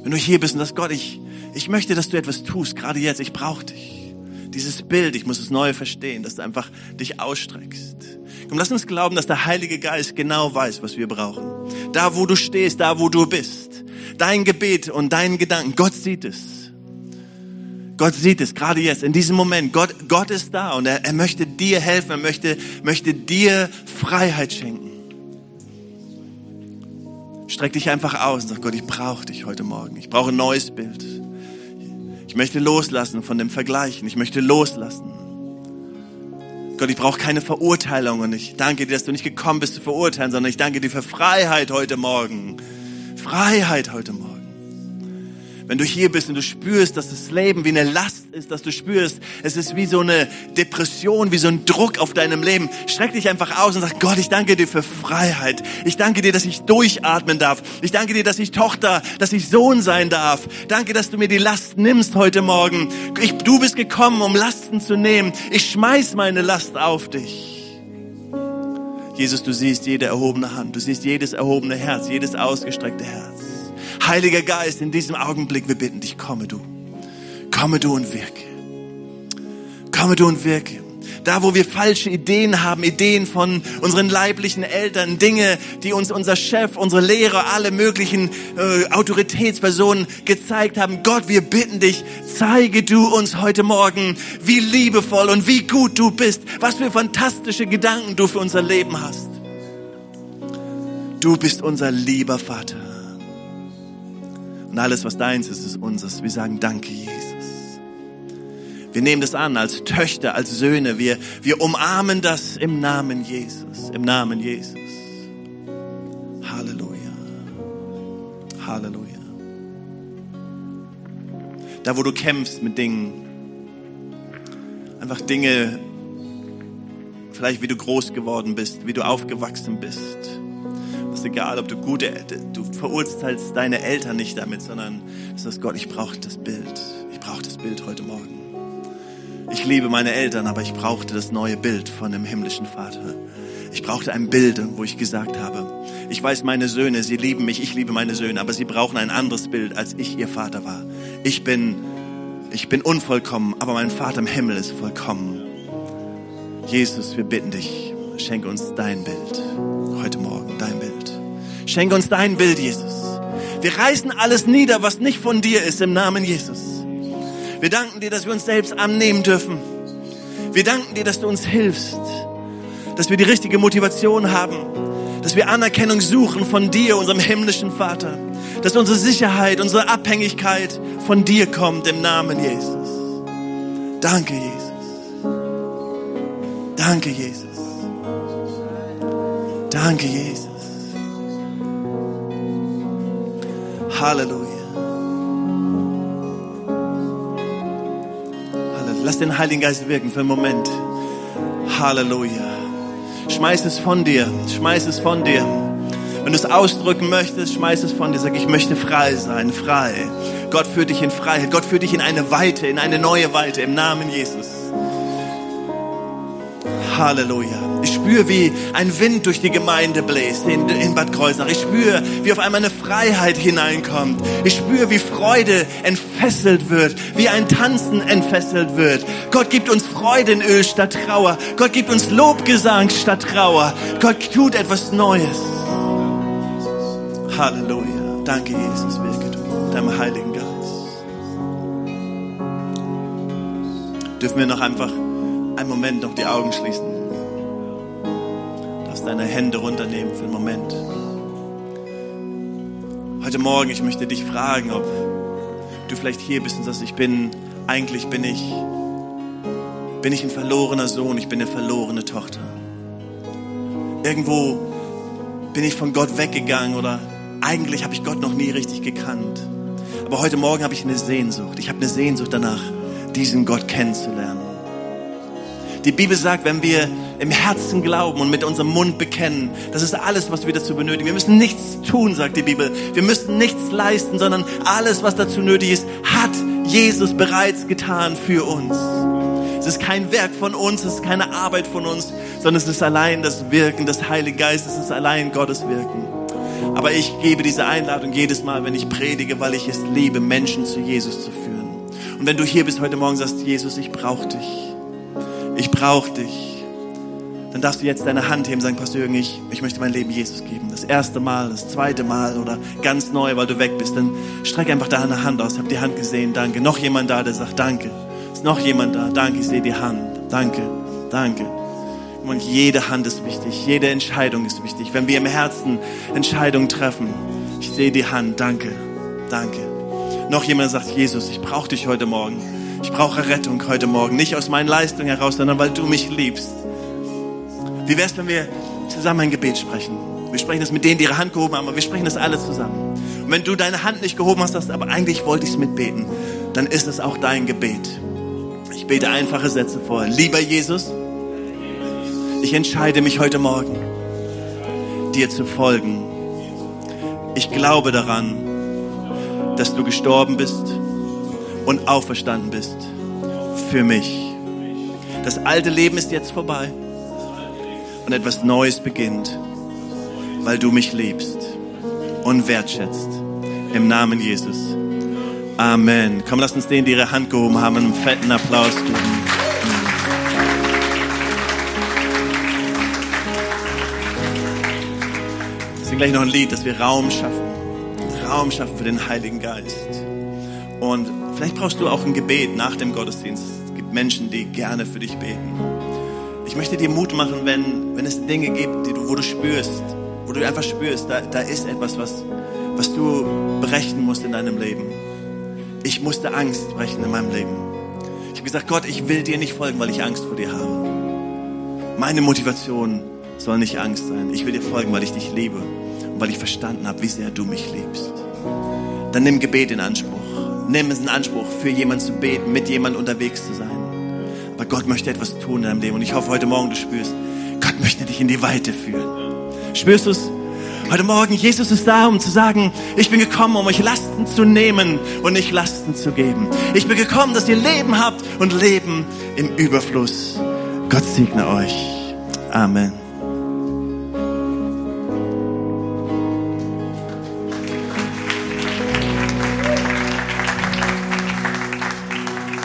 wenn du hier bist und sagst, Gott, ich, ich möchte, dass du etwas tust, gerade jetzt, ich brauche dich dieses Bild, ich muss es neu verstehen, dass du einfach dich ausstreckst. Komm, lass uns glauben, dass der Heilige Geist genau weiß, was wir brauchen. Da, wo du stehst, da, wo du bist. Dein Gebet und deinen Gedanken, Gott sieht es. Gott sieht es, gerade jetzt, in diesem Moment. Gott, Gott ist da und er, er möchte dir helfen, er möchte, möchte dir Freiheit schenken. Streck dich einfach aus und sag, Gott, ich brauche dich heute Morgen. Ich brauche ein neues Bild. Ich möchte loslassen von dem Vergleichen. Ich möchte loslassen. Gott, ich brauche keine Verurteilung und ich danke dir, dass du nicht gekommen bist zu verurteilen, sondern ich danke dir für Freiheit heute Morgen. Freiheit heute Morgen. Wenn du hier bist und du spürst, dass das Leben wie eine Last ist, dass du spürst, es ist wie so eine Depression, wie so ein Druck auf deinem Leben, streck dich einfach aus und sag, Gott, ich danke dir für Freiheit. Ich danke dir, dass ich durchatmen darf. Ich danke dir, dass ich Tochter, dass ich Sohn sein darf. Danke, dass du mir die Last nimmst heute Morgen. Ich, du bist gekommen, um Lasten zu nehmen. Ich schmeiß meine Last auf dich. Jesus, du siehst jede erhobene Hand, du siehst jedes erhobene Herz, jedes ausgestreckte Herz. Heiliger Geist, in diesem Augenblick, wir bitten dich, komme du. Komme du und wirke. Komme du und wirke. Da, wo wir falsche Ideen haben, Ideen von unseren leiblichen Eltern, Dinge, die uns unser Chef, unsere Lehrer, alle möglichen äh, Autoritätspersonen gezeigt haben. Gott, wir bitten dich, zeige du uns heute Morgen, wie liebevoll und wie gut du bist, was für fantastische Gedanken du für unser Leben hast. Du bist unser lieber Vater. Und alles, was deins ist, ist unseres. Wir sagen Danke, Jesus. Wir nehmen das an als Töchter, als Söhne. Wir, wir umarmen das im Namen Jesus. Im Namen Jesus. Halleluja. Halleluja. Da, wo du kämpfst mit Dingen, einfach Dinge, vielleicht wie du groß geworden bist, wie du aufgewachsen bist ist egal, ob du gute, verurteilst deine Eltern nicht damit, sondern du sagst, Gott, ich brauche das Bild. Ich brauche das Bild heute Morgen. Ich liebe meine Eltern, aber ich brauchte das neue Bild von dem himmlischen Vater. Ich brauchte ein Bild, wo ich gesagt habe, ich weiß, meine Söhne, sie lieben mich, ich liebe meine Söhne, aber sie brauchen ein anderes Bild, als ich ihr Vater war. Ich bin, ich bin unvollkommen, aber mein Vater im Himmel ist vollkommen. Jesus, wir bitten dich, schenke uns dein Bild Schenke uns dein Bild, Jesus. Wir reißen alles nieder, was nicht von dir ist, im Namen Jesus. Wir danken dir, dass wir uns selbst annehmen dürfen. Wir danken dir, dass du uns hilfst, dass wir die richtige Motivation haben, dass wir Anerkennung suchen von dir, unserem himmlischen Vater, dass unsere Sicherheit, unsere Abhängigkeit von dir kommt im Namen Jesus. Danke, Jesus. Danke, Jesus. Danke, Jesus. Halleluja. Halleluja. Lass den Heiligen Geist wirken für einen Moment. Halleluja. Schmeiß es von dir. Schmeiß es von dir. Wenn du es ausdrücken möchtest, schmeiß es von dir. Sag, ich möchte frei sein, frei. Gott führt dich in Freiheit. Gott führt dich in eine Weite, in eine neue Weite im Namen Jesus. Halleluja. Ich spüre, wie ein Wind durch die Gemeinde bläst in, in Bad Kreuznach. Ich spüre, wie auf einmal eine Freiheit hineinkommt. Ich spüre, wie Freude entfesselt wird, wie ein Tanzen entfesselt wird. Gott gibt uns Freudenöl statt Trauer. Gott gibt uns Lobgesang statt Trauer. Gott tut etwas Neues. Halleluja. Danke, Jesus, wirke du deinem Heiligen Geist. Dürfen wir noch einfach einen Moment noch die Augen schließen? Deine Hände runternehmen für einen Moment. Heute Morgen, ich möchte dich fragen, ob du vielleicht hier bist und sagst, ich bin, eigentlich bin ich, bin ich ein verlorener Sohn, ich bin eine verlorene Tochter. Irgendwo bin ich von Gott weggegangen oder eigentlich habe ich Gott noch nie richtig gekannt. Aber heute Morgen habe ich eine Sehnsucht. Ich habe eine Sehnsucht danach, diesen Gott kennenzulernen. Die Bibel sagt, wenn wir im Herzen glauben und mit unserem Mund bekennen, das ist alles, was wir dazu benötigen. Wir müssen nichts tun, sagt die Bibel. Wir müssen nichts leisten, sondern alles, was dazu nötig ist, hat Jesus bereits getan für uns. Es ist kein Werk von uns, es ist keine Arbeit von uns, sondern es ist allein das Wirken des Heiligen Geistes, es ist allein Gottes Wirken. Aber ich gebe diese Einladung jedes Mal, wenn ich predige, weil ich es liebe, Menschen zu Jesus zu führen. Und wenn du hier bist heute Morgen, sagst Jesus, ich brauche dich. Ich brauche dich. dann darfst du jetzt deine Hand heben und sagen, Pastor Jürgen, ich, ich möchte mein Leben Jesus geben. Das erste Mal, das zweite Mal oder ganz neu, weil du weg bist. Dann streck einfach deine Hand aus. Ich habe die Hand gesehen, danke. Noch jemand da, der sagt, danke. Ist noch jemand da, danke, ich sehe die Hand. Danke, danke. Und jede Hand ist wichtig, jede Entscheidung ist wichtig. Wenn wir im Herzen Entscheidungen treffen, ich sehe die Hand, danke, danke. Noch jemand sagt, Jesus, ich brauche dich heute Morgen. Ich brauche Rettung heute Morgen. Nicht aus meinen Leistungen heraus, sondern weil du mich liebst. Wie wäre es, wenn wir zusammen ein Gebet sprechen? Wir sprechen das mit denen, die ihre Hand gehoben haben, aber wir sprechen das alle zusammen. Und wenn du deine Hand nicht gehoben hast, sagst, aber eigentlich wollte ich es mitbeten, dann ist es auch dein Gebet. Ich bete einfache Sätze vor. Lieber Jesus, ich entscheide mich heute Morgen, dir zu folgen. Ich glaube daran, dass du gestorben bist und auferstanden bist für mich. Das alte Leben ist jetzt vorbei und etwas Neues beginnt, weil du mich liebst und wertschätzt. Im Namen Jesus. Amen. Komm, lass uns denen, die ihre Hand gehoben haben, einen fetten Applaus geben. Singen gleich noch ein Lied, dass wir Raum schaffen. Raum schaffen für den Heiligen Geist. Und vielleicht brauchst du auch ein Gebet nach dem Gottesdienst. Es gibt Menschen, die gerne für dich beten. Ich möchte dir Mut machen, wenn, wenn es Dinge gibt, die du, wo du spürst, wo du einfach spürst, da, da ist etwas, was, was du brechen musst in deinem Leben. Ich musste Angst brechen in meinem Leben. Ich habe gesagt, Gott, ich will dir nicht folgen, weil ich Angst vor dir habe. Meine Motivation soll nicht Angst sein. Ich will dir folgen, weil ich dich liebe und weil ich verstanden habe, wie sehr du mich liebst. Dann nimm Gebet in Anspruch. Nimm es in Anspruch, für jemanden zu beten, mit jemandem unterwegs zu sein. Aber Gott möchte etwas tun in deinem Leben. Und ich hoffe, heute Morgen du spürst, Gott möchte dich in die Weite führen. Spürst du es? Heute Morgen, Jesus ist da, um zu sagen, ich bin gekommen, um euch Lasten zu nehmen und nicht Lasten zu geben. Ich bin gekommen, dass ihr Leben habt und Leben im Überfluss. Gott segne euch. Amen.